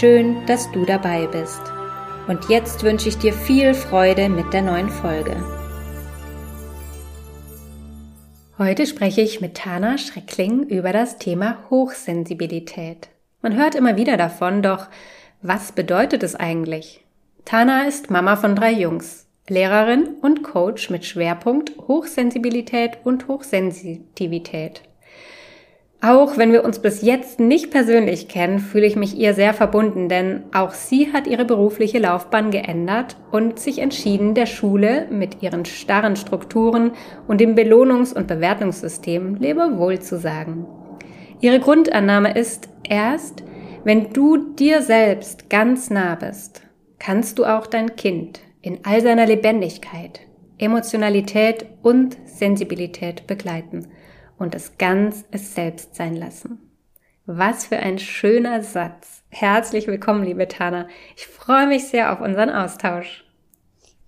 Schön, dass du dabei bist. Und jetzt wünsche ich dir viel Freude mit der neuen Folge. Heute spreche ich mit Tana Schreckling über das Thema Hochsensibilität. Man hört immer wieder davon, doch was bedeutet es eigentlich? Tana ist Mama von drei Jungs, Lehrerin und Coach mit Schwerpunkt Hochsensibilität und Hochsensitivität. Auch wenn wir uns bis jetzt nicht persönlich kennen, fühle ich mich ihr sehr verbunden, denn auch sie hat ihre berufliche Laufbahn geändert und sich entschieden, der Schule mit ihren starren Strukturen und dem Belohnungs- und Bewertungssystem Lebewohl zu sagen. Ihre Grundannahme ist, erst wenn du dir selbst ganz nah bist, kannst du auch dein Kind in all seiner Lebendigkeit, Emotionalität und Sensibilität begleiten – und es ganz es selbst sein lassen. Was für ein schöner Satz. Herzlich willkommen, liebe Tana. Ich freue mich sehr auf unseren Austausch.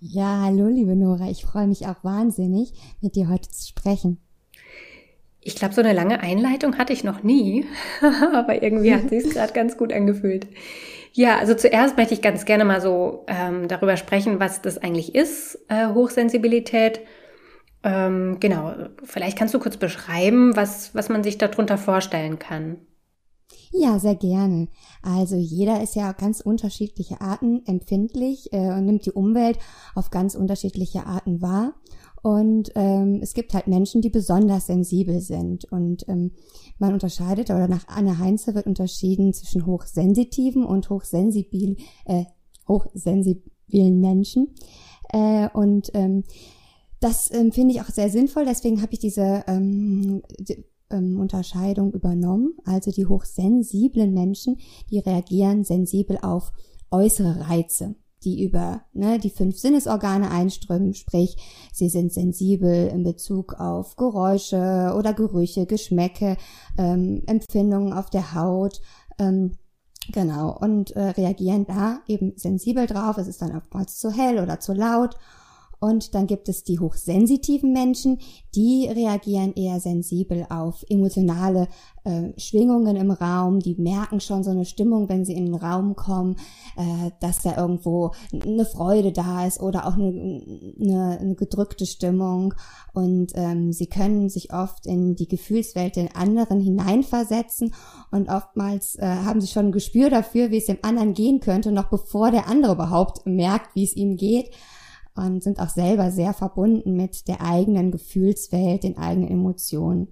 Ja, hallo, liebe Nora. Ich freue mich auch wahnsinnig, mit dir heute zu sprechen. Ich glaube, so eine lange Einleitung hatte ich noch nie, aber irgendwie hat es gerade ganz gut angefühlt. Ja, also zuerst möchte ich ganz gerne mal so ähm, darüber sprechen, was das eigentlich ist, äh, Hochsensibilität ähm, genau, vielleicht kannst du kurz beschreiben, was, was man sich darunter vorstellen kann. Ja, sehr gerne. Also jeder ist ja ganz unterschiedliche Arten empfindlich äh, und nimmt die Umwelt auf ganz unterschiedliche Arten wahr. Und ähm, es gibt halt Menschen, die besonders sensibel sind. Und ähm, man unterscheidet, oder nach Anne Heinze wird unterschieden zwischen hochsensitiven und hochsensibil, äh, hochsensiblen Menschen. Äh, und ähm, das ähm, finde ich auch sehr sinnvoll, deswegen habe ich diese ähm, die, ähm, Unterscheidung übernommen. Also die hochsensiblen Menschen, die reagieren sensibel auf äußere Reize die über ne, die fünf Sinnesorgane einströmen, sprich, sie sind sensibel in Bezug auf Geräusche oder Gerüche, Geschmäcke, ähm, Empfindungen auf der Haut, ähm, genau, und äh, reagieren da eben sensibel drauf. Es ist dann oftmals zu hell oder zu laut und dann gibt es die hochsensitiven Menschen, die reagieren eher sensibel auf emotionale äh, Schwingungen im Raum, die merken schon so eine Stimmung, wenn sie in den Raum kommen, äh, dass da irgendwo eine Freude da ist oder auch eine, eine, eine gedrückte Stimmung. Und ähm, sie können sich oft in die Gefühlswelt den anderen hineinversetzen. Und oftmals äh, haben sie schon ein Gespür dafür, wie es dem anderen gehen könnte, noch bevor der andere überhaupt merkt, wie es ihm geht und sind auch selber sehr verbunden mit der eigenen Gefühlswelt, den eigenen Emotionen.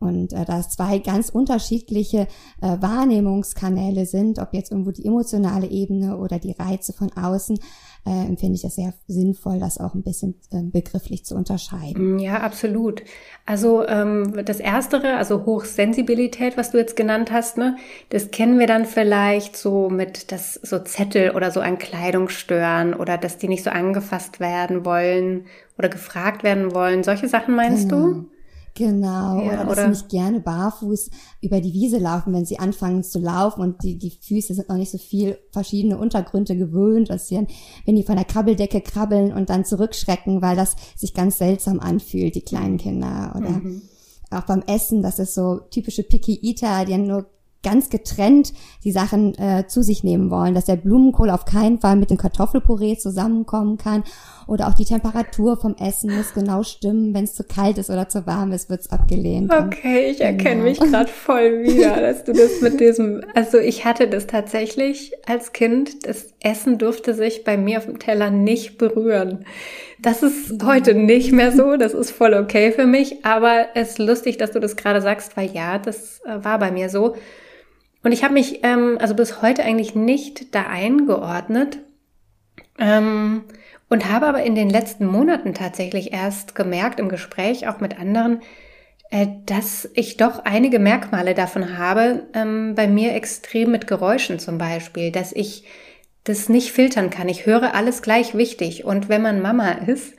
Und äh, da es zwei ganz unterschiedliche äh, Wahrnehmungskanäle sind, ob jetzt irgendwo die emotionale Ebene oder die Reize von außen, äh, empfinde ich das sehr sinnvoll, das auch ein bisschen äh, begrifflich zu unterscheiden. Mm, ja, absolut. Also ähm, das Erstere, also Hochsensibilität, was du jetzt genannt hast, ne, das kennen wir dann vielleicht so mit das so Zettel oder so ein Kleidungsstören oder dass die nicht so angefasst werden wollen oder gefragt werden wollen. Solche Sachen meinst genau. du? Genau, ja, oder dass oder? sie nicht gerne barfuß über die Wiese laufen, wenn sie anfangen zu laufen und die, die Füße sind noch nicht so viel verschiedene Untergründe gewöhnt, dass sie dann, wenn die von der Krabbeldecke krabbeln und dann zurückschrecken, weil das sich ganz seltsam anfühlt, die kleinen. Kinder. Oder mhm. auch beim Essen, das ist so typische Picky Eater, die nur ganz getrennt die Sachen äh, zu sich nehmen wollen, dass der Blumenkohl auf keinen Fall mit dem Kartoffelpüree zusammenkommen kann oder auch die Temperatur vom Essen muss genau stimmen, wenn es zu kalt ist oder zu warm ist, wird's abgelehnt. Okay, ich erkenne genau. mich gerade voll wieder, dass du das mit diesem, also ich hatte das tatsächlich als Kind, das Essen durfte sich bei mir auf dem Teller nicht berühren. Das ist heute nicht mehr so, das ist voll okay für mich, aber es ist lustig, dass du das gerade sagst, weil ja, das äh, war bei mir so. Und ich habe mich ähm, also bis heute eigentlich nicht da eingeordnet ähm, und habe aber in den letzten Monaten tatsächlich erst gemerkt im Gespräch auch mit anderen, äh, dass ich doch einige Merkmale davon habe, ähm, bei mir extrem mit Geräuschen zum Beispiel, dass ich das nicht filtern kann. Ich höre alles gleich wichtig. Und wenn man Mama ist,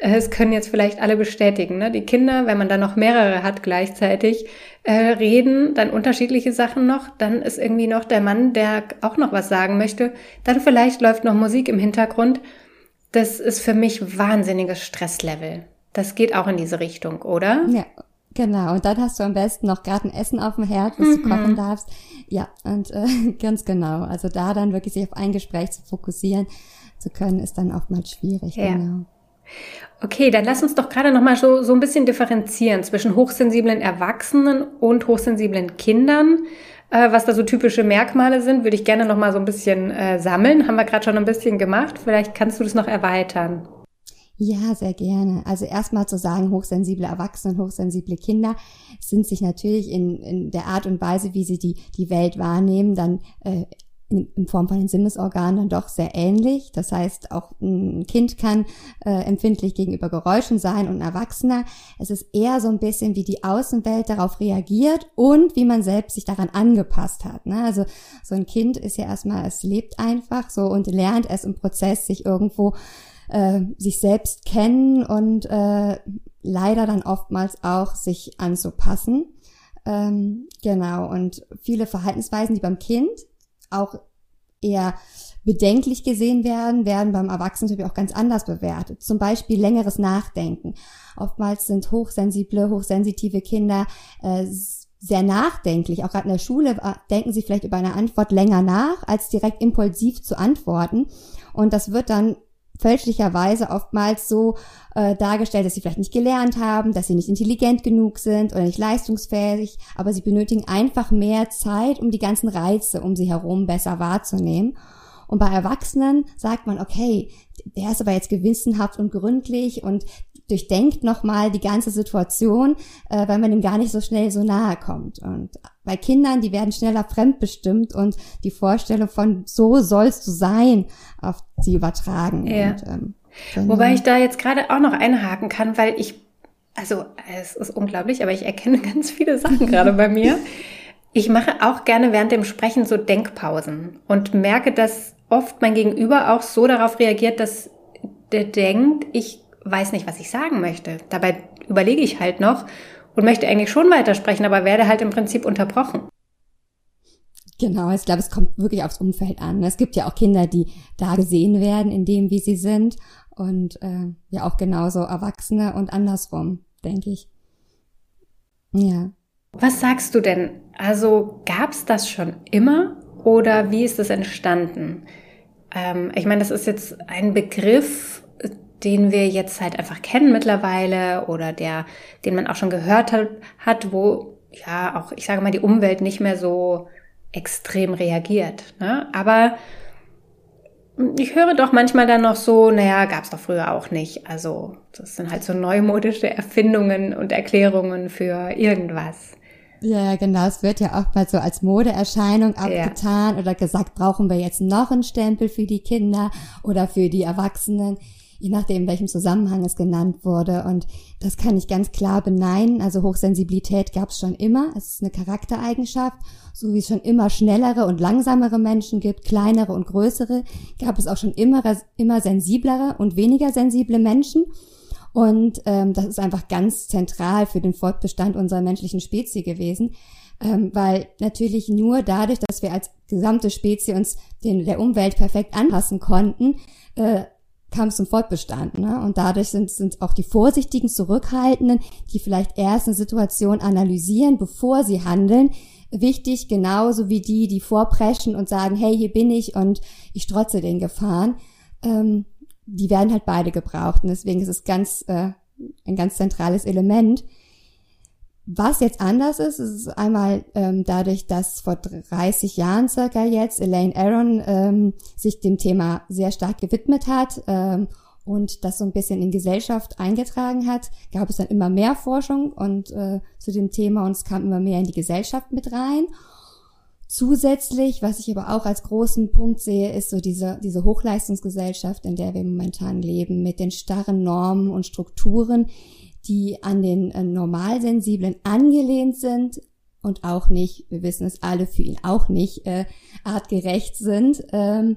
äh, es können jetzt vielleicht alle bestätigen, ne? die Kinder, wenn man dann noch mehrere hat gleichzeitig, äh, reden dann unterschiedliche Sachen noch, dann ist irgendwie noch der Mann, der auch noch was sagen möchte, dann vielleicht läuft noch Musik im Hintergrund. Das ist für mich wahnsinniges Stresslevel. Das geht auch in diese Richtung, oder? Ja, Genau, und dann hast du am besten noch gerade ein Essen auf dem Herd, was mhm. du kochen darfst. Ja, und äh, ganz genau. Also da dann wirklich sich auf ein Gespräch zu fokussieren zu können, ist dann oftmals schwierig. Ja. Genau. Okay, dann lass uns doch gerade noch mal so, so ein bisschen differenzieren zwischen hochsensiblen Erwachsenen und hochsensiblen Kindern. Äh, was da so typische Merkmale sind, würde ich gerne noch mal so ein bisschen äh, sammeln. Haben wir gerade schon ein bisschen gemacht. Vielleicht kannst du das noch erweitern. Ja, sehr gerne. Also erstmal zu sagen, hochsensible Erwachsene und hochsensible Kinder sind sich natürlich in, in der Art und Weise, wie sie die, die Welt wahrnehmen, dann äh, in, Form von den Sinnesorganen dann doch sehr ähnlich. Das heißt, auch ein Kind kann äh, empfindlich gegenüber Geräuschen sein und ein Erwachsener. Es ist eher so ein bisschen, wie die Außenwelt darauf reagiert und wie man selbst sich daran angepasst hat. Ne? Also so ein Kind ist ja erstmal, es lebt einfach so und lernt es im Prozess, sich irgendwo äh, sich selbst kennen und äh, leider dann oftmals auch sich anzupassen. Ähm, genau, und viele Verhaltensweisen, die beim Kind auch eher bedenklich gesehen werden, werden beim Erwachsenen auch ganz anders bewertet. Zum Beispiel längeres Nachdenken. Oftmals sind hochsensible, hochsensitive Kinder äh, sehr nachdenklich. Auch gerade in der Schule äh, denken sie vielleicht über eine Antwort länger nach, als direkt impulsiv zu antworten. Und das wird dann fälschlicherweise oftmals so äh, dargestellt, dass sie vielleicht nicht gelernt haben, dass sie nicht intelligent genug sind oder nicht leistungsfähig, aber sie benötigen einfach mehr Zeit, um die ganzen Reize um sie herum besser wahrzunehmen. Und bei Erwachsenen sagt man, okay, der ist aber jetzt gewissenhaft und gründlich und durchdenkt nochmal die ganze Situation, äh, weil man ihm gar nicht so schnell so nahe kommt. Und bei Kindern, die werden schneller fremdbestimmt und die Vorstellung von so sollst du sein auf sie übertragen. Ja. Und, ähm, Wobei ich da jetzt gerade auch noch einhaken kann, weil ich, also es ist unglaublich, aber ich erkenne ganz viele Sachen gerade bei mir. Ich mache auch gerne während dem Sprechen so Denkpausen und merke, dass oft mein Gegenüber auch so darauf reagiert, dass der denkt, ich weiß nicht, was ich sagen möchte. Dabei überlege ich halt noch und möchte eigentlich schon weitersprechen, aber werde halt im Prinzip unterbrochen. Genau, ich glaube, es kommt wirklich aufs Umfeld an. Es gibt ja auch Kinder, die da gesehen werden in dem, wie sie sind. Und äh, ja auch genauso Erwachsene und andersrum, denke ich. Ja. Was sagst du denn? Also gab es das schon immer oder wie ist es entstanden? Ähm, ich meine, das ist jetzt ein Begriff, den wir jetzt halt einfach kennen mittlerweile oder der, den man auch schon gehört hat, hat wo ja auch, ich sage mal, die Umwelt nicht mehr so extrem reagiert. Ne? Aber ich höre doch manchmal dann noch so, naja, gab es doch früher auch nicht. Also das sind halt so neumodische Erfindungen und Erklärungen für irgendwas. Ja, genau. Es wird ja oft mal so als Modeerscheinung abgetan ja. oder gesagt, brauchen wir jetzt noch einen Stempel für die Kinder oder für die Erwachsenen je nachdem, in welchem Zusammenhang es genannt wurde. Und das kann ich ganz klar beneiden. Also Hochsensibilität gab es schon immer. Es ist eine Charaktereigenschaft. So wie es schon immer schnellere und langsamere Menschen gibt, kleinere und größere, gab es auch schon immer, immer sensiblere und weniger sensible Menschen. Und ähm, das ist einfach ganz zentral für den Fortbestand unserer menschlichen Spezie gewesen. Ähm, weil natürlich nur dadurch, dass wir als gesamte Spezie uns den, der Umwelt perfekt anpassen konnten, äh, kam es zum Fortbestand. Ne? Und dadurch sind, sind auch die vorsichtigen, zurückhaltenden, die vielleicht erst eine Situation analysieren, bevor sie handeln, wichtig, genauso wie die, die vorpreschen und sagen, hey, hier bin ich und ich strotze den Gefahren. Ähm, die werden halt beide gebraucht. Und deswegen ist es ganz, äh, ein ganz zentrales Element. Was jetzt anders ist, ist einmal ähm, dadurch, dass vor 30 Jahren circa jetzt Elaine Aron ähm, sich dem Thema sehr stark gewidmet hat ähm, und das so ein bisschen in Gesellschaft eingetragen hat, gab es dann immer mehr Forschung und äh, zu dem Thema und es kam immer mehr in die Gesellschaft mit rein. Zusätzlich, was ich aber auch als großen Punkt sehe, ist so diese, diese Hochleistungsgesellschaft, in der wir momentan leben, mit den starren Normen und Strukturen, die an den äh, Normalsensiblen angelehnt sind und auch nicht, wir wissen es alle, für ihn auch nicht äh, artgerecht sind, ähm,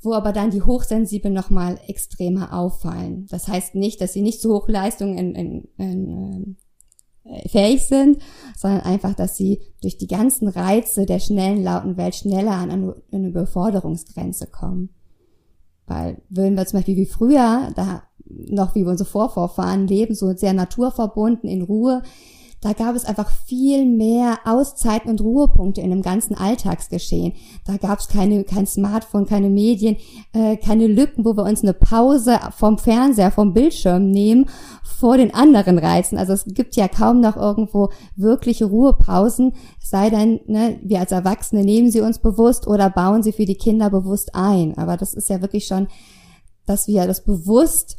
wo aber dann die Hochsensiblen nochmal extremer auffallen. Das heißt nicht, dass sie nicht zu Hochleistungen in, in, in, äh, fähig sind, sondern einfach, dass sie durch die ganzen Reize der schnellen, lauten Welt schneller an eine, eine Beförderungsgrenze kommen. Weil würden wir zum Beispiel wie früher, da noch wie unsere Vorvorfahren leben, so sehr naturverbunden, in Ruhe, da gab es einfach viel mehr Auszeiten und Ruhepunkte in dem ganzen Alltagsgeschehen. Da gab es keine, kein Smartphone, keine Medien, äh, keine Lücken, wo wir uns eine Pause vom Fernseher, vom Bildschirm nehmen vor den anderen Reizen. Also es gibt ja kaum noch irgendwo wirkliche Ruhepausen, sei denn, ne, wir als Erwachsene nehmen sie uns bewusst oder bauen sie für die Kinder bewusst ein. Aber das ist ja wirklich schon, dass wir das bewusst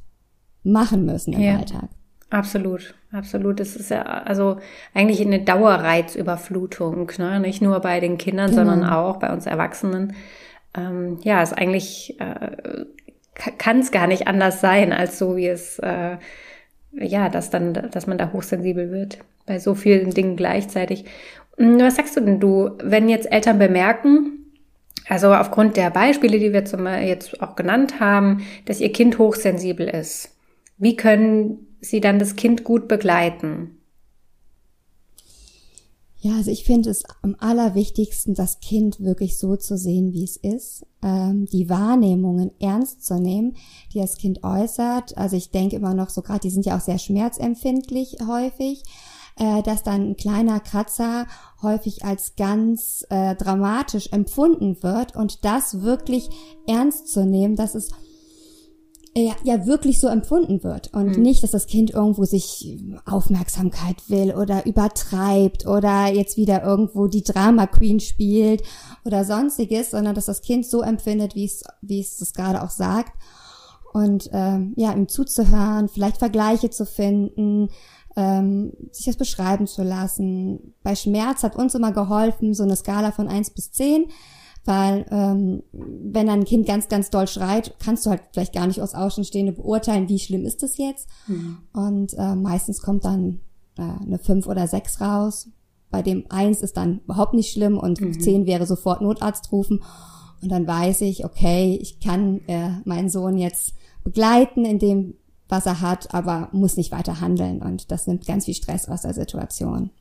machen müssen im ja. Alltag. Absolut, absolut. Es ist ja also eigentlich eine Dauerreizüberflutung, ne? nicht nur bei den Kindern, genau. sondern auch bei uns Erwachsenen. Ähm, ja, ist eigentlich äh, kann es gar nicht anders sein, als so wie es äh, ja, dass dann, dass man da hochsensibel wird bei so vielen Dingen gleichzeitig. Hm, was sagst du denn du, wenn jetzt Eltern bemerken, also aufgrund der Beispiele, die wir zum, jetzt auch genannt haben, dass ihr Kind hochsensibel ist? Wie können Sie dann das Kind gut begleiten? Ja, also ich finde es am allerwichtigsten, das Kind wirklich so zu sehen, wie es ist, ähm, die Wahrnehmungen ernst zu nehmen, die das Kind äußert. Also ich denke immer noch so gerade, die sind ja auch sehr schmerzempfindlich häufig, äh, dass dann ein kleiner Kratzer häufig als ganz äh, dramatisch empfunden wird und das wirklich ernst zu nehmen, dass es ja, ja wirklich so empfunden wird und mhm. nicht, dass das Kind irgendwo sich Aufmerksamkeit will oder übertreibt oder jetzt wieder irgendwo die Drama Queen spielt oder sonstiges, sondern dass das Kind so empfindet, wie es wie es das gerade auch sagt und ähm, ja ihm zuzuhören, vielleicht Vergleiche zu finden, ähm, sich das beschreiben zu lassen. Bei Schmerz hat uns immer geholfen so eine Skala von eins bis zehn weil ähm, wenn ein Kind ganz, ganz doll schreit, kannst du halt vielleicht gar nicht aus Außenstehende beurteilen, wie schlimm ist es jetzt. Mhm. Und äh, meistens kommt dann äh, eine fünf oder sechs raus. Bei dem eins ist dann überhaupt nicht schlimm und mhm. zehn wäre sofort Notarzt rufen. Und dann weiß ich, okay, ich kann äh, meinen Sohn jetzt begleiten in dem, was er hat, aber muss nicht weiter handeln. Und das nimmt ganz viel Stress aus der Situation.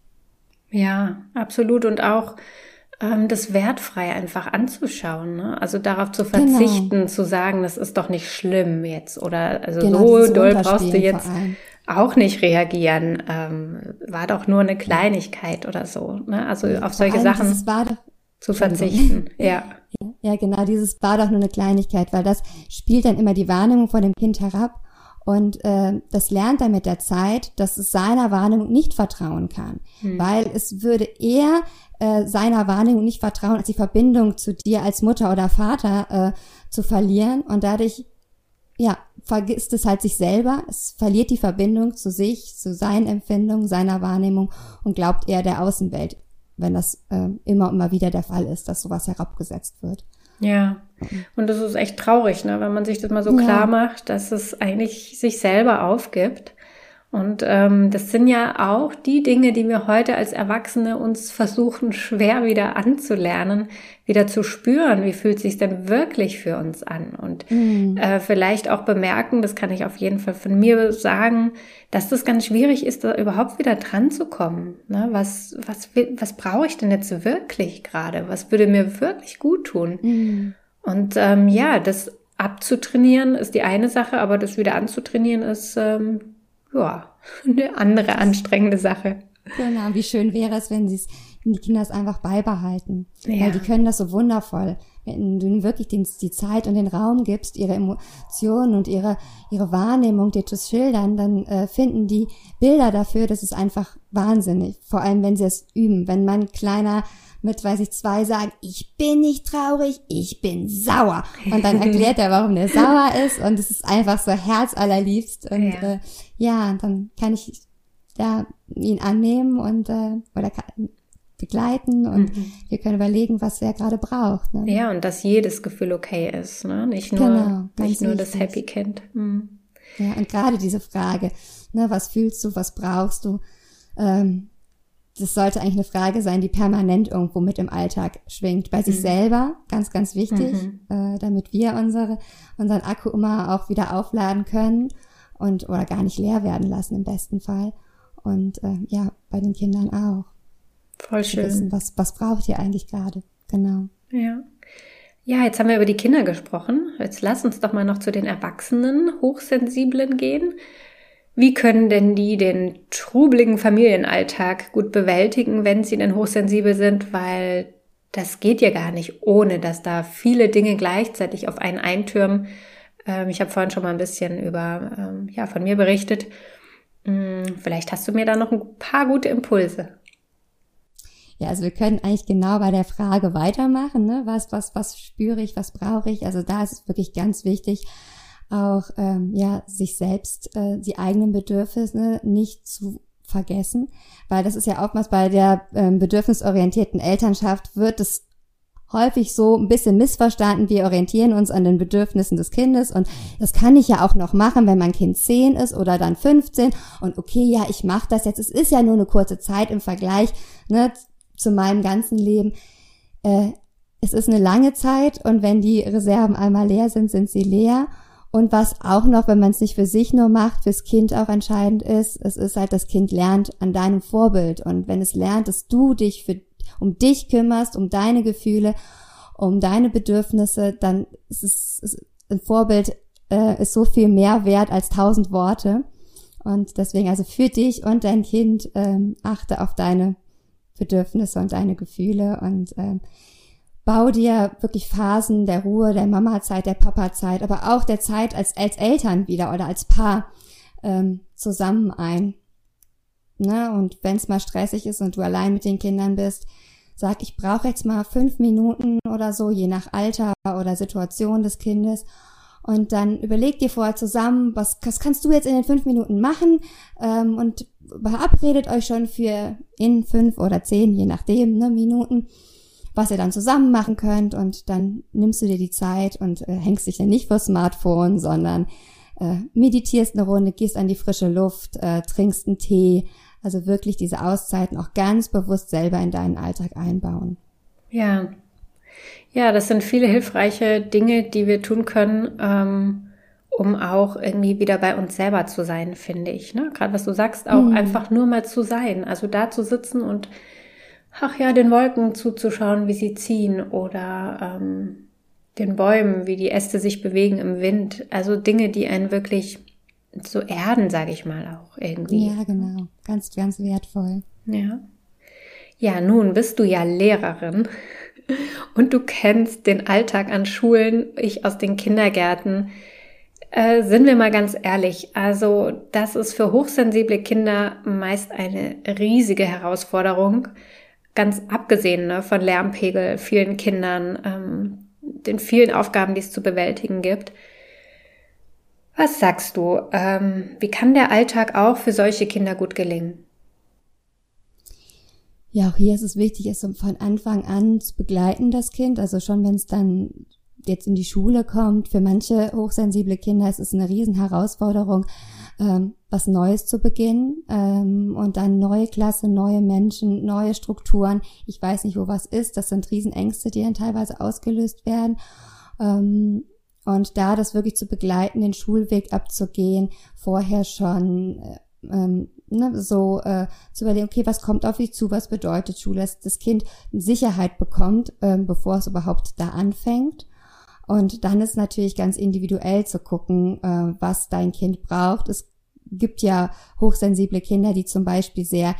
Ja, absolut. Und auch ähm, das wertfrei einfach anzuschauen. Ne? Also darauf zu verzichten, genau. zu sagen, das ist doch nicht schlimm jetzt oder also genau, so doll brauchst du jetzt auch nicht reagieren. Ähm, war doch nur eine Kleinigkeit oder so. Ne? Also ja, auf solche Sachen zu verzichten. ja. Ja, genau, dieses war doch nur eine Kleinigkeit, weil das spielt dann immer die Wahrnehmung von dem Kind herab und äh, das lernt er mit der Zeit, dass es seiner Wahrnehmung nicht vertrauen kann, hm. weil es würde eher äh, seiner Wahrnehmung nicht vertrauen, als die Verbindung zu dir als Mutter oder Vater äh, zu verlieren und dadurch ja vergisst es halt sich selber, es verliert die Verbindung zu sich, zu seinen Empfindungen, seiner Wahrnehmung und glaubt eher der Außenwelt, wenn das äh, immer und immer wieder der Fall ist, dass sowas herabgesetzt wird. Ja, und das ist echt traurig, ne, wenn man sich das mal so ja. klar macht, dass es eigentlich sich selber aufgibt. Und ähm, das sind ja auch die Dinge, die wir heute als Erwachsene uns versuchen, schwer wieder anzulernen, wieder zu spüren, wie fühlt sich denn wirklich für uns an. Und mhm. äh, vielleicht auch bemerken, das kann ich auf jeden Fall von mir sagen, dass das ganz schwierig ist, da überhaupt wieder dran zu kommen. Ne? Was, was, was brauche ich denn jetzt wirklich gerade? Was würde mir wirklich gut tun? Mhm. Und ähm, ja, das abzutrainieren ist die eine Sache, aber das wieder anzutrainieren ist ähm, ja eine andere anstrengende Sache. Genau, wie schön wäre es, wenn sie es, die Kinder es einfach beibehalten. Ja. Weil die können das so wundervoll. Wenn du wirklich den, die Zeit und den Raum gibst, ihre Emotionen und ihre, ihre Wahrnehmung dir zu schildern, dann äh, finden die Bilder dafür, das ist einfach wahnsinnig. Vor allem, wenn sie es üben. Wenn mein kleiner mit, weiß ich, zwei sagen, ich bin nicht traurig, ich bin sauer. Und dann erklärt er, warum der sauer ist. Und es ist einfach so herzallerliebst. Und ja, äh, ja dann kann ich da ihn annehmen und äh, oder kann, begleiten und mhm. wir können überlegen, was er gerade braucht. Ne? Ja, und dass jedes Gefühl okay ist, ne? Nicht nur, genau, nicht nur das Happy Kind. Mhm. Ja, und gerade diese Frage, ne, was fühlst du, was brauchst du, ähm, das sollte eigentlich eine Frage sein, die permanent irgendwo mit im Alltag schwingt. Bei sich mhm. selber, ganz, ganz wichtig, mhm. äh, damit wir unsere, unseren Akku immer auch wieder aufladen können und oder gar nicht leer werden lassen im besten Fall. Und äh, ja, bei den Kindern auch. Voll schön. Wissen, was, was braucht ihr eigentlich gerade? Genau. Ja. Ja, jetzt haben wir über die Kinder gesprochen. Jetzt lass uns doch mal noch zu den Erwachsenen, Hochsensiblen gehen. Wie können denn die den trubeligen Familienalltag gut bewältigen, wenn sie denn hochsensibel sind? Weil das geht ja gar nicht, ohne dass da viele Dinge gleichzeitig auf einen eintürmen. Ähm, ich habe vorhin schon mal ein bisschen über, ähm, ja, von mir berichtet. Hm, vielleicht hast du mir da noch ein paar gute Impulse. Ja, also wir können eigentlich genau bei der Frage weitermachen, ne? Was, was, was spüre ich, was brauche ich? Also da ist es wirklich ganz wichtig, auch ähm, ja sich selbst äh, die eigenen Bedürfnisse nicht zu vergessen, weil das ist ja oftmals bei der ähm, bedürfnisorientierten Elternschaft wird es häufig so ein bisschen missverstanden. Wir orientieren uns an den Bedürfnissen des Kindes und das kann ich ja auch noch machen, wenn mein Kind 10 ist oder dann 15 und okay, ja, ich mache das jetzt. Es ist ja nur eine kurze Zeit im Vergleich ne, zu meinem ganzen Leben. Äh, es ist eine lange Zeit und wenn die Reserven einmal leer sind, sind sie leer. Und was auch noch, wenn man es nicht für sich nur macht, fürs Kind auch entscheidend ist, es ist halt, das Kind lernt an deinem Vorbild. Und wenn es lernt, dass du dich für, um dich kümmerst, um deine Gefühle, um deine Bedürfnisse, dann ist es, ist ein Vorbild äh, ist so viel mehr wert als tausend Worte. Und deswegen also für dich und dein Kind ähm, achte auf deine Bedürfnisse und deine Gefühle und ähm, bau dir wirklich Phasen der Ruhe, der Mama-Zeit, der Papa-Zeit, aber auch der Zeit als, als Eltern wieder oder als Paar ähm, zusammen ein. Ne? Und wenn es mal stressig ist und du allein mit den Kindern bist, sag, ich brauche jetzt mal fünf Minuten oder so, je nach Alter oder Situation des Kindes. Und dann überleg dir vorher zusammen, was, was kannst du jetzt in den fünf Minuten machen ähm, und verabredet euch schon für in fünf oder zehn, je nachdem, ne, Minuten was ihr dann zusammen machen könnt und dann nimmst du dir die Zeit und äh, hängst dich dann nicht vor Smartphone, sondern äh, meditierst eine Runde, gehst an die frische Luft, äh, trinkst einen Tee. Also wirklich diese Auszeiten auch ganz bewusst selber in deinen Alltag einbauen. Ja, ja, das sind viele hilfreiche Dinge, die wir tun können, ähm, um auch irgendwie wieder bei uns selber zu sein, finde ich. Ne? Gerade was du sagst, auch mhm. einfach nur mal zu sein. Also da zu sitzen und ach ja, den Wolken zuzuschauen, wie sie ziehen oder ähm, den Bäumen, wie die Äste sich bewegen im Wind. Also Dinge, die einen wirklich so erden, sage ich mal auch irgendwie. Ja, genau. Ganz, ganz wertvoll. Ja. Ja, nun bist du ja Lehrerin und du kennst den Alltag an Schulen, ich aus den Kindergärten. Äh, sind wir mal ganz ehrlich, also das ist für hochsensible Kinder meist eine riesige Herausforderung, ganz abgesehen ne, von Lärmpegel, vielen Kindern, ähm, den vielen Aufgaben, die es zu bewältigen gibt. Was sagst du? Ähm, wie kann der Alltag auch für solche Kinder gut gelingen? Ja, auch hier ist es wichtig, es von Anfang an zu begleiten, das Kind. Also schon, wenn es dann jetzt in die Schule kommt, für manche hochsensible Kinder ist es eine Riesenherausforderung, ähm, was Neues zu beginnen ähm, und dann neue Klasse, neue Menschen, neue Strukturen. Ich weiß nicht, wo was ist. Das sind Riesenängste, die dann teilweise ausgelöst werden. Ähm, und da das wirklich zu begleiten, den Schulweg abzugehen, vorher schon äh, ähm, ne, so äh, zu überlegen, okay, was kommt auf dich zu, was bedeutet Schule, dass das Kind Sicherheit bekommt, ähm, bevor es überhaupt da anfängt. Und dann ist natürlich ganz individuell zu gucken, äh, was dein Kind braucht. Es gibt ja hochsensible Kinder, die zum Beispiel sehr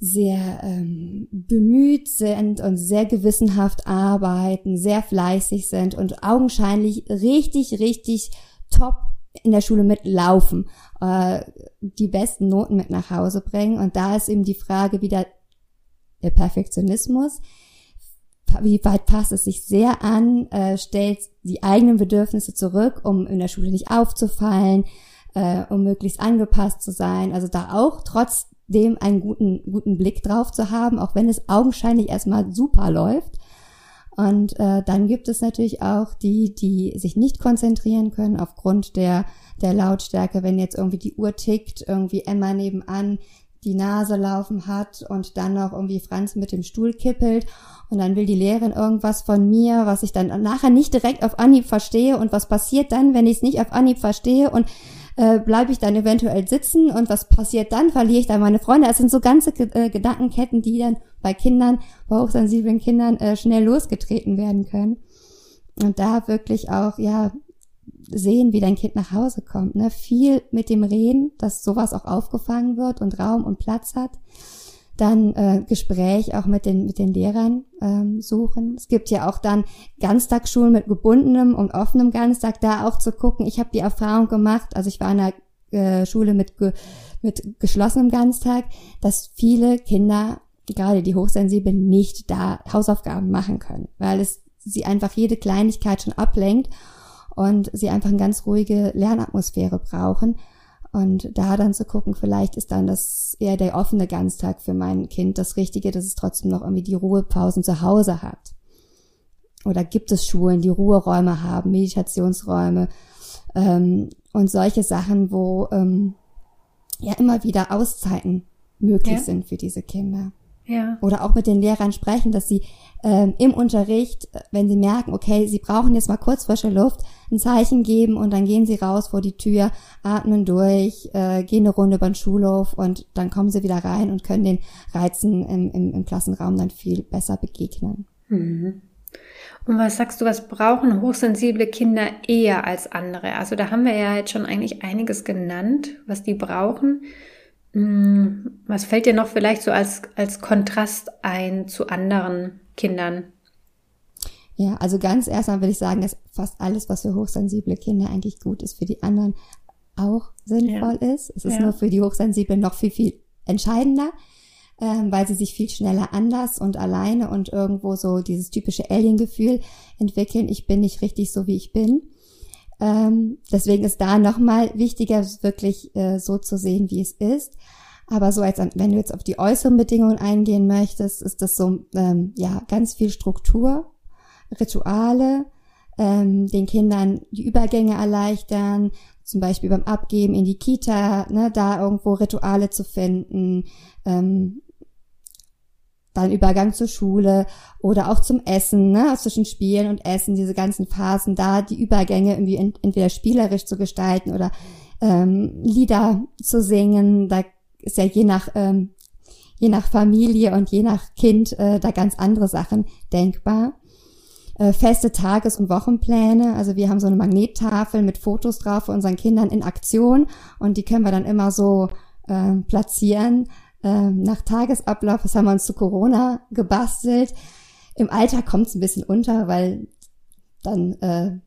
sehr ähm, bemüht sind und sehr gewissenhaft arbeiten, sehr fleißig sind und augenscheinlich richtig, richtig top in der Schule mitlaufen, äh, die besten Noten mit nach Hause bringen. Und da ist eben die Frage wieder der Perfektionismus wie weit passt es sich sehr an, äh, stellt die eigenen Bedürfnisse zurück, um in der Schule nicht aufzufallen, äh, um möglichst angepasst zu sein. Also da auch trotzdem einen guten, guten Blick drauf zu haben, auch wenn es augenscheinlich erstmal super läuft. Und äh, dann gibt es natürlich auch die, die sich nicht konzentrieren können aufgrund der, der Lautstärke, wenn jetzt irgendwie die Uhr tickt, irgendwie Emma nebenan die Nase laufen hat und dann noch irgendwie Franz mit dem Stuhl kippelt und dann will die Lehrerin irgendwas von mir, was ich dann nachher nicht direkt auf Anhieb verstehe und was passiert dann, wenn ich es nicht auf Anhieb verstehe und äh, bleibe ich dann eventuell sitzen und was passiert dann? Verliere ich dann meine Freunde? Es sind so ganze äh, Gedankenketten, die dann bei Kindern, bei hochsensiblen Kindern äh, schnell losgetreten werden können. Und da wirklich auch, ja, sehen, wie dein Kind nach Hause kommt. Ne? Viel mit dem Reden, dass sowas auch aufgefangen wird und Raum und Platz hat. Dann äh, Gespräch auch mit den, mit den Lehrern ähm, suchen. Es gibt ja auch dann Ganztagsschulen mit gebundenem und offenem Ganztag, da auch zu gucken. Ich habe die Erfahrung gemacht, also ich war in einer äh, Schule mit, ge, mit geschlossenem Ganztag, dass viele Kinder, gerade die Hochsensiblen, nicht da Hausaufgaben machen können, weil es sie einfach jede Kleinigkeit schon ablenkt und sie einfach eine ganz ruhige Lernatmosphäre brauchen. Und da dann zu gucken, vielleicht ist dann das eher der offene Ganztag für mein Kind das Richtige, dass es trotzdem noch irgendwie die Ruhepausen zu Hause hat. Oder gibt es Schulen, die Ruheräume haben, Meditationsräume ähm, und solche Sachen, wo ähm, ja immer wieder Auszeiten möglich ja. sind für diese Kinder. Ja. Oder auch mit den Lehrern sprechen, dass sie ähm, im Unterricht, wenn sie merken, okay, sie brauchen jetzt mal kurz frische Luft, ein Zeichen geben und dann gehen sie raus vor die Tür, atmen durch, äh, gehen eine Runde über den Schulhof und dann kommen sie wieder rein und können den Reizen im, im, im Klassenraum dann viel besser begegnen. Mhm. Und was sagst du, was brauchen hochsensible Kinder eher als andere? Also da haben wir ja jetzt schon eigentlich einiges genannt, was die brauchen. Hm, was fällt dir noch vielleicht so als, als Kontrast ein zu anderen Kindern? Ja, also ganz erstmal würde ich sagen, dass fast alles, was für hochsensible Kinder eigentlich gut ist, für die anderen auch sinnvoll ja. ist. Es ist ja. nur für die Hochsensiblen noch viel, viel entscheidender, ähm, weil sie sich viel schneller anders und alleine und irgendwo so dieses typische Alien-Gefühl entwickeln. Ich bin nicht richtig so, wie ich bin. Ähm, deswegen ist da nochmal wichtiger, wirklich äh, so zu sehen, wie es ist. Aber so als wenn du jetzt auf die äußeren Bedingungen eingehen möchtest, ist das so ähm, ja ganz viel Struktur, Rituale, ähm, den Kindern die Übergänge erleichtern, zum Beispiel beim Abgeben in die Kita, ne, da irgendwo Rituale zu finden, ähm, dann Übergang zur Schule oder auch zum Essen, ne, zwischen Spielen und Essen, diese ganzen Phasen, da die Übergänge irgendwie entweder spielerisch zu gestalten oder ähm, Lieder zu singen. Da ist ja je nach ähm, je nach Familie und je nach Kind äh, da ganz andere Sachen denkbar. Äh, feste Tages- und Wochenpläne. Also wir haben so eine Magnettafel mit Fotos drauf von unseren Kindern in Aktion und die können wir dann immer so äh, platzieren äh, nach Tagesablauf, das haben wir uns zu Corona gebastelt. Im Alter kommt es ein bisschen unter, weil dann äh,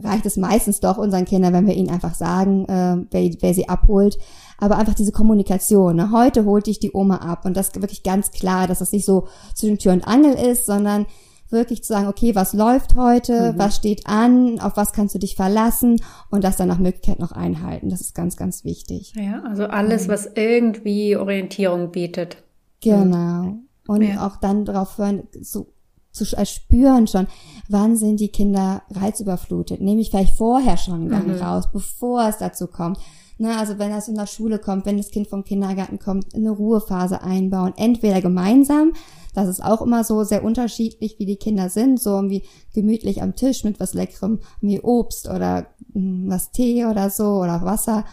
reicht es meistens doch unseren Kindern, wenn wir ihnen einfach sagen, äh, wer, wer sie abholt. Aber einfach diese Kommunikation. Ne? Heute holt dich die Oma ab und das wirklich ganz klar, dass das nicht so zwischen Tür und Angel ist, sondern wirklich zu sagen, okay, was läuft heute, mhm. was steht an, auf was kannst du dich verlassen und das dann nach Möglichkeit noch einhalten. Das ist ganz, ganz wichtig. Ja, also alles, was irgendwie Orientierung bietet. Genau. Und ja. auch dann darauf hören, so zu spüren schon, wann sind die Kinder reizüberflutet. Nehme ich vielleicht vorher schon dann mhm. raus, bevor es dazu kommt. Na, also wenn das in der Schule kommt, wenn das Kind vom Kindergarten kommt, eine Ruhephase einbauen. Entweder gemeinsam, das ist auch immer so sehr unterschiedlich, wie die Kinder sind, so irgendwie gemütlich am Tisch mit was Leckerem, wie Obst oder mh, was Tee oder so oder Wasser.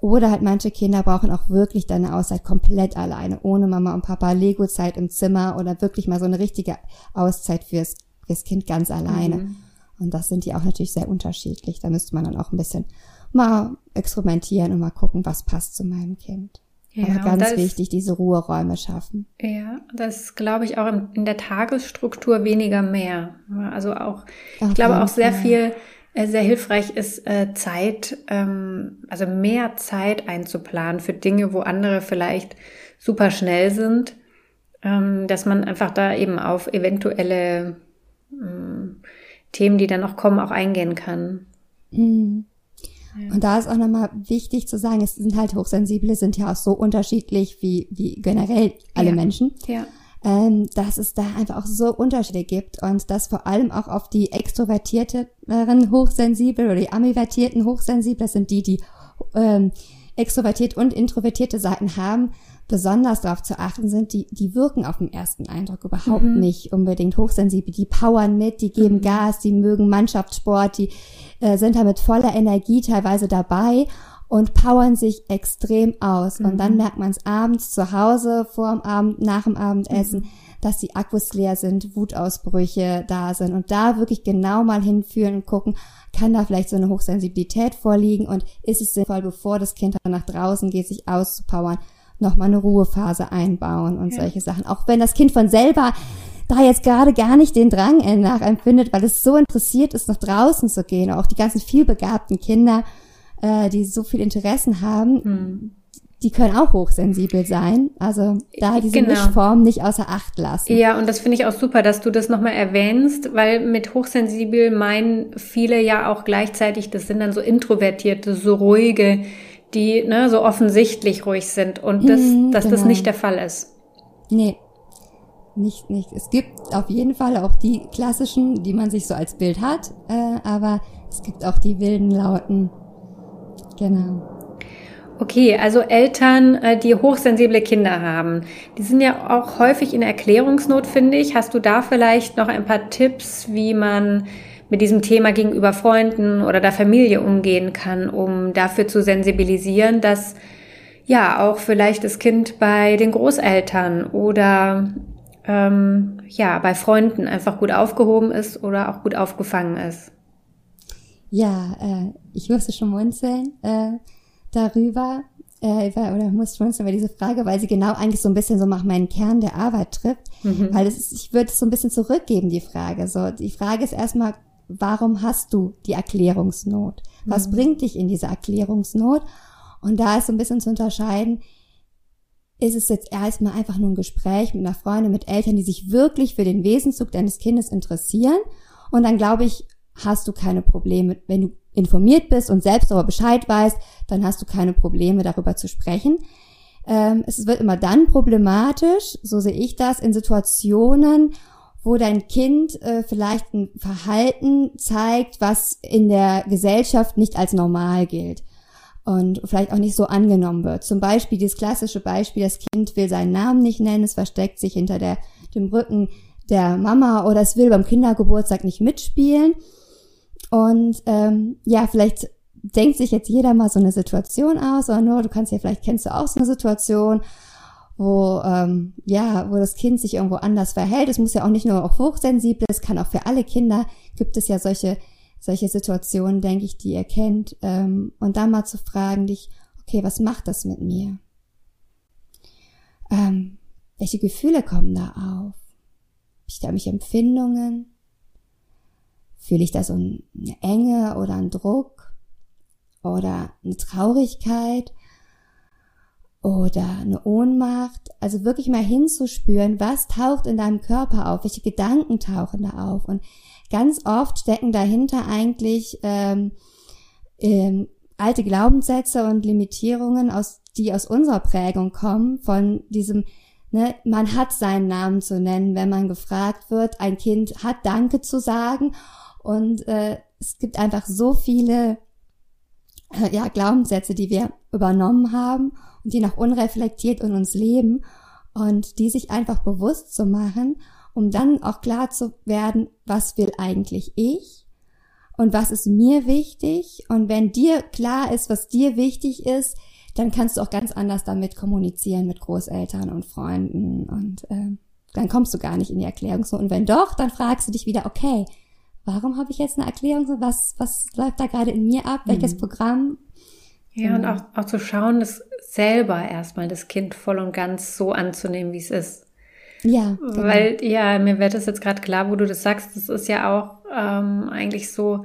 Oder halt manche Kinder brauchen auch wirklich deine Auszeit komplett alleine, ohne Mama und Papa, Lego-Zeit im Zimmer oder wirklich mal so eine richtige Auszeit fürs, fürs Kind ganz alleine. Mhm. Und das sind die auch natürlich sehr unterschiedlich. Da müsste man dann auch ein bisschen mal experimentieren und mal gucken, was passt zu meinem Kind. Ja, Aber ganz wichtig, ist, diese Ruheräume schaffen. Ja, das glaube ich auch in, in, der Tagesstruktur weniger mehr. Also auch, Auf ich glaube auch sehr viel, äh, sehr hilfreich ist äh, Zeit, ähm, also mehr Zeit einzuplanen für Dinge, wo andere vielleicht super schnell sind, ähm, dass man einfach da eben auf eventuelle ähm, Themen, die dann noch kommen, auch eingehen kann. Mhm. Und da ist auch nochmal wichtig zu sagen, es sind halt Hochsensible, sind ja auch so unterschiedlich wie, wie generell alle ja. Menschen. Ja. ähm, dass es da einfach auch so Unterschiede gibt und dass vor allem auch auf die extrovertierteren hochsensibel oder die ambivertierten hochsensibel, das sind die, die ähm, extrovertiert und introvertierte Seiten haben, besonders darauf zu achten sind, die, die wirken auf den ersten Eindruck überhaupt mhm. nicht unbedingt hochsensibel. Die powern mit, die geben mhm. Gas, die mögen Mannschaftssport, die äh, sind da mit voller Energie teilweise dabei und powern sich extrem aus. Mhm. Und dann mhm. merkt man es abends zu Hause, vor dem Abend, nach dem Abendessen, mhm. dass die Akkus leer sind, Wutausbrüche da sind. Und da wirklich genau mal hinführen und gucken, kann da vielleicht so eine Hochsensibilität vorliegen und ist es sinnvoll, bevor das Kind dann nach draußen geht, sich auszupowern, nochmal eine Ruhephase einbauen und ja. solche Sachen. Auch wenn das Kind von selber da jetzt gerade gar nicht den Drang nachempfindet, weil es so interessiert ist, nach draußen zu gehen. Auch die ganzen vielbegabten Kinder, äh, die so viel Interessen haben, hm. die können auch hochsensibel sein. Also da diese genau. Mischform nicht außer Acht lassen. Ja, und das finde ich auch super, dass du das nochmal erwähnst, weil mit hochsensibel meinen viele ja auch gleichzeitig, das sind dann so introvertierte, so ruhige, die ne, so offensichtlich ruhig sind und das, hm, dass genau. das nicht der Fall ist. Nee, nicht, nicht. Es gibt auf jeden Fall auch die klassischen, die man sich so als Bild hat, äh, aber es gibt auch die wilden, lauten Genau. Okay, also Eltern, äh, die hochsensible Kinder haben, die sind ja auch häufig in Erklärungsnot, finde ich. Hast du da vielleicht noch ein paar Tipps, wie man mit diesem Thema gegenüber Freunden oder der Familie umgehen kann, um dafür zu sensibilisieren, dass ja auch vielleicht das Kind bei den Großeltern oder ähm, ja bei Freunden einfach gut aufgehoben ist oder auch gut aufgefangen ist? Ja, äh, ich musste schon munzeln äh, darüber, äh, oder musste schmunzeln über diese Frage, weil sie genau eigentlich so ein bisschen so nach meinen Kern der Arbeit trifft. Mhm. Weil es ist, ich würde es so ein bisschen zurückgeben, die Frage. So, die Frage ist erstmal, warum hast du die Erklärungsnot? Was mhm. bringt dich in diese Erklärungsnot? Und da ist so ein bisschen zu unterscheiden, ist es jetzt erstmal einfach nur ein Gespräch mit einer Freundin, mit Eltern, die sich wirklich für den Wesenszug deines Kindes interessieren. Und dann glaube ich, hast du keine Probleme. Wenn du informiert bist und selbst aber Bescheid weißt, dann hast du keine Probleme darüber zu sprechen. Ähm, es wird immer dann problematisch, so sehe ich das, in Situationen, wo dein Kind äh, vielleicht ein Verhalten zeigt, was in der Gesellschaft nicht als normal gilt und vielleicht auch nicht so angenommen wird. Zum Beispiel dieses klassische Beispiel, das Kind will seinen Namen nicht nennen, es versteckt sich hinter der, dem Rücken der Mama oder es will beim Kindergeburtstag nicht mitspielen und ähm, ja, vielleicht denkt sich jetzt jeder mal so eine Situation aus, oder nur, du kannst ja, vielleicht kennst du auch so eine Situation, wo ähm, ja, wo das Kind sich irgendwo anders verhält. Es muss ja auch nicht nur auch hochsensibel, es kann auch für alle Kinder gibt es ja solche solche Situationen, denke ich, die ihr kennt. Ähm, und dann mal zu fragen dich, okay, was macht das mit mir? Ähm, welche Gefühle kommen da auf? Ich da mich Empfindungen? Fühle ich da so eine Enge oder einen Druck oder eine Traurigkeit oder eine Ohnmacht? Also wirklich mal hinzuspüren, was taucht in deinem Körper auf, welche Gedanken tauchen da auf. Und ganz oft stecken dahinter eigentlich ähm, ähm, alte Glaubenssätze und Limitierungen, aus, die aus unserer Prägung kommen, von diesem Ne, man hat seinen Namen zu nennen, wenn man gefragt wird. Ein Kind hat Danke zu sagen und äh, es gibt einfach so viele äh, ja, Glaubenssätze, die wir übernommen haben und die noch unreflektiert in uns leben und die sich einfach bewusst zu machen, um dann auch klar zu werden, was will eigentlich ich und was ist mir wichtig. Und wenn dir klar ist, was dir wichtig ist, dann kannst du auch ganz anders damit kommunizieren mit Großeltern und Freunden und äh, dann kommst du gar nicht in die Erklärungsnot. Und wenn doch, dann fragst du dich wieder, okay, warum habe ich jetzt eine Erklärung? Was, was läuft da gerade in mir ab? Welches mhm. Programm? Ja, und auch, auch zu schauen, das selber erstmal das Kind voll und ganz so anzunehmen, wie es ist. Ja. Genau. Weil, ja, mir wird das jetzt gerade klar, wo du das sagst, das ist ja auch ähm, eigentlich so,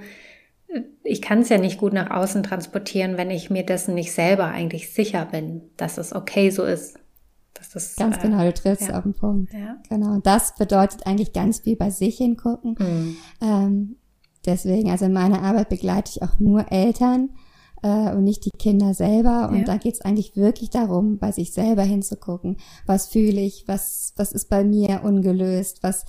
ich kann es ja nicht gut nach außen transportieren, wenn ich mir dessen nicht selber eigentlich sicher bin, dass es okay so ist. Das ist, ganz äh, genau, du triffst ja. auf den Punkt. Ja. Genau. Und das bedeutet eigentlich ganz viel bei sich hingucken. Mhm. Ähm, deswegen, also in meiner Arbeit begleite ich auch nur Eltern, äh, und nicht die Kinder selber. Und ja. da geht es eigentlich wirklich darum, bei sich selber hinzugucken. Was fühle ich? Was, was ist bei mir ungelöst? Was,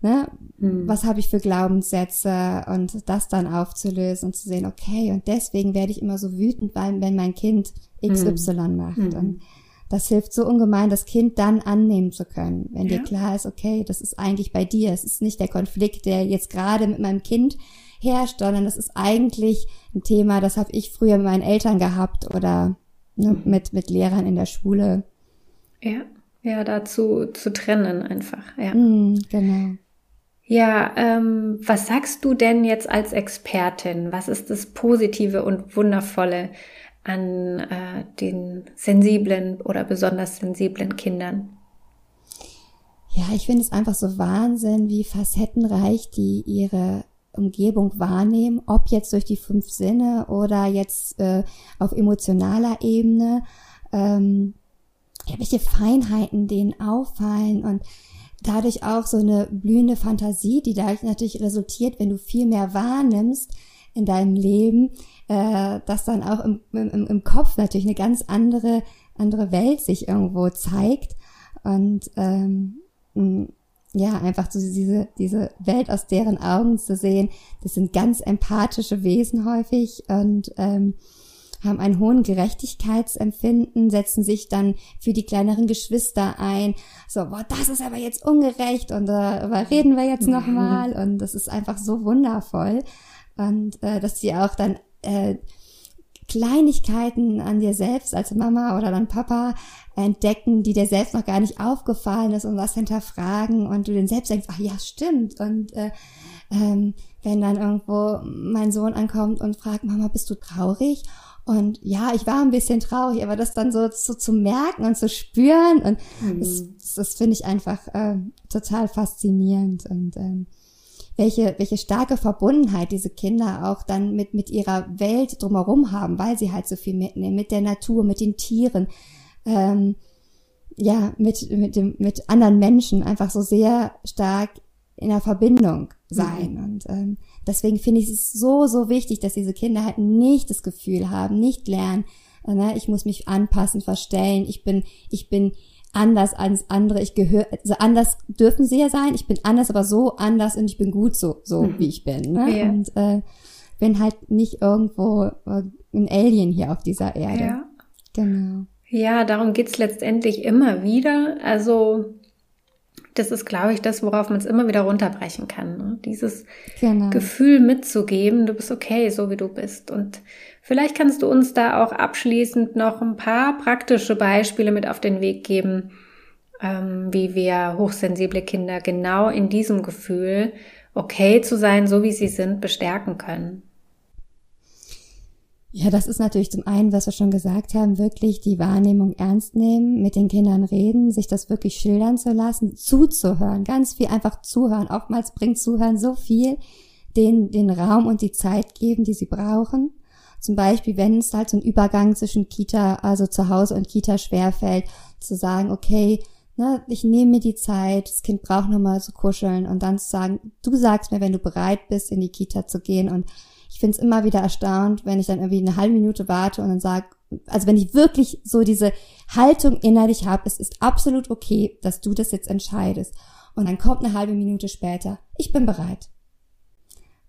ne, hm. was habe ich für Glaubenssätze? Und das dann aufzulösen und zu sehen, okay, und deswegen werde ich immer so wütend, weil, wenn mein Kind XY hm. macht. Hm. Und das hilft so ungemein, das Kind dann annehmen zu können, wenn ja. dir klar ist, okay, das ist eigentlich bei dir. Es ist nicht der Konflikt, der jetzt gerade mit meinem Kind herrscht, sondern das ist eigentlich ein Thema, das habe ich früher mit meinen Eltern gehabt oder ne, mit, mit Lehrern in der Schule. Ja, ja, dazu zu trennen einfach, ja. Mm, genau. Ja, ähm, was sagst du denn jetzt als Expertin? Was ist das Positive und Wundervolle an äh, den sensiblen oder besonders sensiblen Kindern? Ja, ich finde es einfach so Wahnsinn, wie facettenreich die ihre Umgebung wahrnehmen, ob jetzt durch die fünf Sinne oder jetzt äh, auf emotionaler Ebene, ähm, ja, welche Feinheiten denen auffallen und dadurch auch so eine blühende Fantasie, die dadurch natürlich resultiert, wenn du viel mehr wahrnimmst in deinem Leben, äh, dass dann auch im, im, im Kopf natürlich eine ganz andere andere Welt sich irgendwo zeigt. Und ähm, ja, einfach so diese, diese Welt aus deren Augen zu sehen. Das sind ganz empathische Wesen häufig und ähm, haben einen hohen Gerechtigkeitsempfinden, setzen sich dann für die kleineren Geschwister ein. So, boah, das ist aber jetzt ungerecht und darüber äh, reden wir jetzt nochmal. Und das ist einfach so wundervoll. Und äh, dass sie auch dann äh, Kleinigkeiten an dir selbst als Mama oder dann Papa entdecken, die dir selbst noch gar nicht aufgefallen ist und was hinterfragen und du den selbst denkst, ach ja, stimmt. Und äh, ähm, wenn dann irgendwo mein Sohn ankommt und fragt, Mama, bist du traurig? Und ja, ich war ein bisschen traurig, aber das dann so, so zu merken und zu spüren und mhm. das, das finde ich einfach äh, total faszinierend und ähm, welche, welche starke Verbundenheit diese Kinder auch dann mit, mit ihrer Welt drumherum haben, weil sie halt so viel mitnehmen, mit der Natur, mit den Tieren, ähm, ja, mit, mit dem, mit anderen Menschen einfach so sehr stark in der Verbindung sein. Mhm. Und ähm, deswegen finde ich es so, so wichtig, dass diese Kinder halt nicht das Gefühl haben, nicht lernen, äh, ne, ich muss mich anpassen, verstellen, ich bin, ich bin anders als andere. Ich gehöre, also anders dürfen sie ja sein. Ich bin anders, aber so anders und ich bin gut so, so mhm. wie ich bin. Ne? Ja. Und äh, bin halt nicht irgendwo äh, ein Alien hier auf dieser Erde. Ja. Genau. Ja, darum geht's letztendlich immer wieder. Also das ist, glaube ich, das, worauf man es immer wieder runterbrechen kann. Ne? Dieses genau. Gefühl mitzugeben, du bist okay, so wie du bist. Und vielleicht kannst du uns da auch abschließend noch ein paar praktische Beispiele mit auf den Weg geben, ähm, wie wir hochsensible Kinder genau in diesem Gefühl, okay zu sein, so wie sie sind, bestärken können. Ja, das ist natürlich zum einen, was wir schon gesagt haben, wirklich die Wahrnehmung ernst nehmen, mit den Kindern reden, sich das wirklich schildern zu lassen, zuzuhören, ganz viel einfach zuhören. Oftmals bringt Zuhören so viel, den, den Raum und die Zeit geben, die sie brauchen. Zum Beispiel, wenn es halt so ein Übergang zwischen Kita, also zu Hause und Kita schwerfällt, zu sagen, okay, ne, ich nehme mir die Zeit, das Kind braucht nochmal zu kuscheln und dann zu sagen, du sagst mir, wenn du bereit bist, in die Kita zu gehen und ich finde es immer wieder erstaunt, wenn ich dann irgendwie eine halbe Minute warte und dann sage, also wenn ich wirklich so diese Haltung innerlich habe, es ist absolut okay, dass du das jetzt entscheidest. Und dann kommt eine halbe Minute später, ich bin bereit.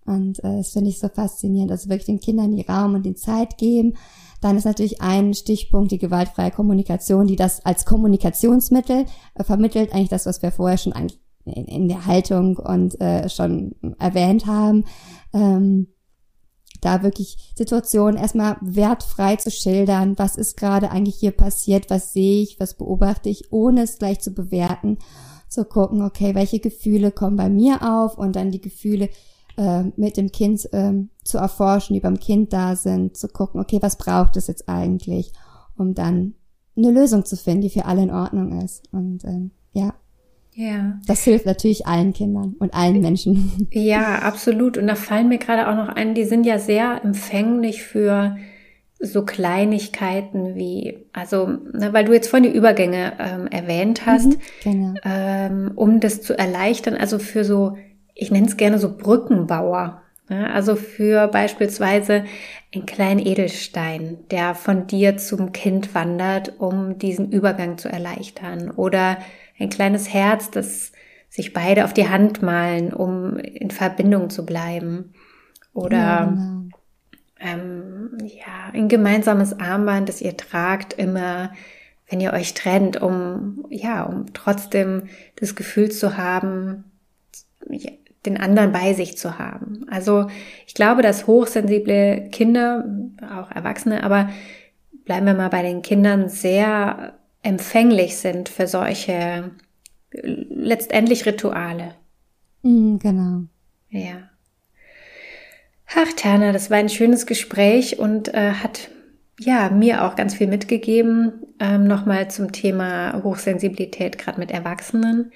Und äh, das finde ich so faszinierend, also wirklich den Kindern die Raum und die Zeit geben. Dann ist natürlich ein Stichpunkt die gewaltfreie Kommunikation, die das als Kommunikationsmittel äh, vermittelt, eigentlich das, was wir vorher schon in, in der Haltung und äh, schon erwähnt haben. Ähm, da wirklich Situationen erstmal wertfrei zu schildern, was ist gerade eigentlich hier passiert, was sehe ich, was beobachte ich, ohne es gleich zu bewerten, zu gucken, okay, welche Gefühle kommen bei mir auf und dann die Gefühle äh, mit dem Kind äh, zu erforschen, die beim Kind da sind, zu gucken, okay, was braucht es jetzt eigentlich, um dann eine Lösung zu finden, die für alle in Ordnung ist. Und ähm, ja, ja. Das hilft natürlich allen Kindern und allen Menschen. Ja, absolut. Und da fallen mir gerade auch noch ein, die sind ja sehr empfänglich für so Kleinigkeiten wie, also, ne, weil du jetzt vorhin die Übergänge ähm, erwähnt hast, mhm, genau. ähm, um das zu erleichtern, also für so, ich nenne es gerne so Brückenbauer. Also für beispielsweise einen kleinen Edelstein, der von dir zum Kind wandert, um diesen Übergang zu erleichtern. Oder ein kleines Herz, das sich beide auf die Hand malen, um in Verbindung zu bleiben. Oder ja, genau. ähm, ja, ein gemeinsames Armband, das ihr tragt immer, wenn ihr euch trennt, um ja, um trotzdem das Gefühl zu haben, den anderen bei sich zu haben. Also ich glaube, dass hochsensible Kinder, auch Erwachsene, aber bleiben wir mal bei den Kindern, sehr empfänglich sind für solche letztendlich Rituale. Mm, genau. Ja. Ach, Tana, das war ein schönes Gespräch und äh, hat ja mir auch ganz viel mitgegeben. Ähm, Nochmal zum Thema Hochsensibilität, gerade mit Erwachsenen.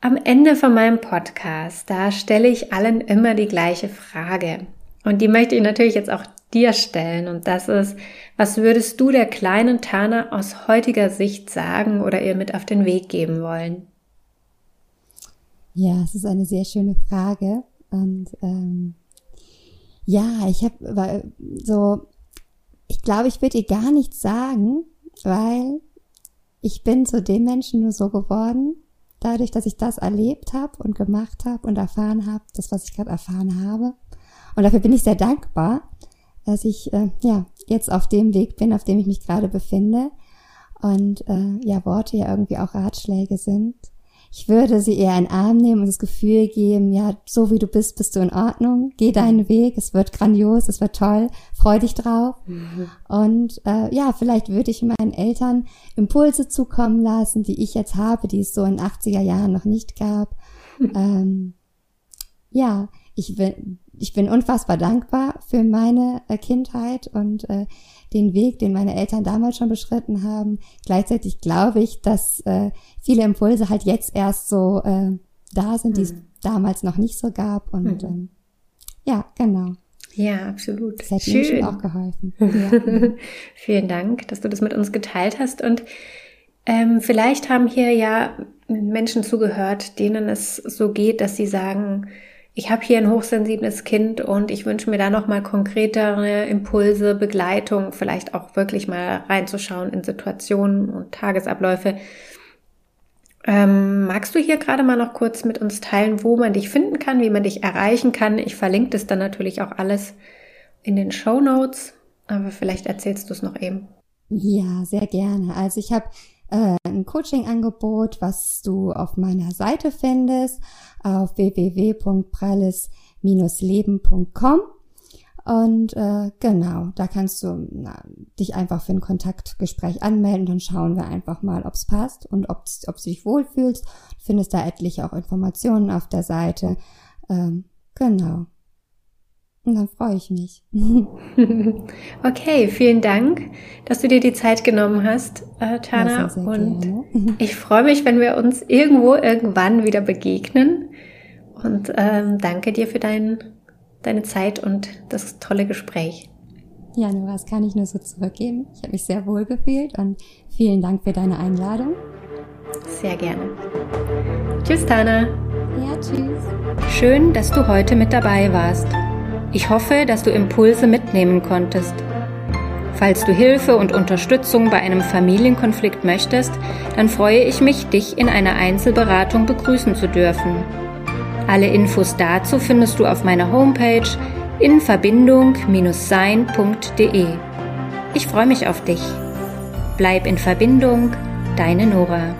Am Ende von meinem Podcast, da stelle ich allen immer die gleiche Frage. Und die möchte ich natürlich jetzt auch dir stellen. Und das ist, was würdest du der kleinen Tana aus heutiger Sicht sagen oder ihr mit auf den Weg geben wollen? Ja, es ist eine sehr schöne Frage. Und ähm, ja, ich habe so, ich glaube, ich würde ihr gar nichts sagen, weil ich bin zu dem Menschen nur so geworden, dadurch, dass ich das erlebt habe und gemacht habe und erfahren habe, das, was ich gerade erfahren habe. Und dafür bin ich sehr dankbar, dass ich äh, ja jetzt auf dem Weg bin, auf dem ich mich gerade befinde. Und äh, ja, Worte ja irgendwie auch Ratschläge sind. Ich würde sie eher in den Arm nehmen und das Gefühl geben, ja, so wie du bist, bist du in Ordnung. Geh deinen Weg, es wird grandios, es wird toll, freu dich drauf. Mhm. Und äh, ja, vielleicht würde ich meinen Eltern Impulse zukommen lassen, die ich jetzt habe, die es so in 80er Jahren noch nicht gab. Mhm. Ähm, ja, ich will, ich bin unfassbar dankbar für meine äh, Kindheit und äh, den Weg, den meine Eltern damals schon beschritten haben. Gleichzeitig glaube ich, dass äh, viele Impulse halt jetzt erst so äh, da sind, die es hm. damals noch nicht so gab. Und hm. ähm, ja, genau. Ja, absolut. Das hat Schön. mir auch geholfen. Ja. Vielen Dank, dass du das mit uns geteilt hast. Und ähm, vielleicht haben hier ja Menschen zugehört, denen es so geht, dass sie sagen, ich habe hier ein hochsensibles Kind und ich wünsche mir da nochmal konkretere Impulse, Begleitung, vielleicht auch wirklich mal reinzuschauen in Situationen und Tagesabläufe. Ähm, magst du hier gerade mal noch kurz mit uns teilen, wo man dich finden kann, wie man dich erreichen kann? Ich verlinke das dann natürlich auch alles in den Show Notes, aber vielleicht erzählst du es noch eben. Ja, sehr gerne. Also ich habe äh, ein Coaching-Angebot, was du auf meiner Seite findest, auf www.pralles-leben.com. Und äh, genau, da kannst du na, dich einfach für ein Kontaktgespräch anmelden, dann schauen wir einfach mal, ob es passt und ob, du dich wohlfühlst. Du findest da etliche auch Informationen auf der Seite. Ähm, genau. Und dann freue ich mich. okay, vielen Dank, dass du dir die Zeit genommen hast, äh, Tana. Und ich freue mich, wenn wir uns irgendwo irgendwann wieder begegnen. Und ähm, danke dir für dein, deine Zeit und das tolle Gespräch. Ja, nur was kann ich nur so zurückgeben. Ich habe mich sehr wohl gefühlt und vielen Dank für deine Einladung. Sehr gerne. Tschüss, Tana. Ja, tschüss. Schön, dass du heute mit dabei warst. Ich hoffe, dass du Impulse mitnehmen konntest. Falls du Hilfe und Unterstützung bei einem Familienkonflikt möchtest, dann freue ich mich, dich in einer Einzelberatung begrüßen zu dürfen. Alle Infos dazu findest du auf meiner Homepage in verbindung-sein.de. Ich freue mich auf dich. Bleib in Verbindung, deine Nora.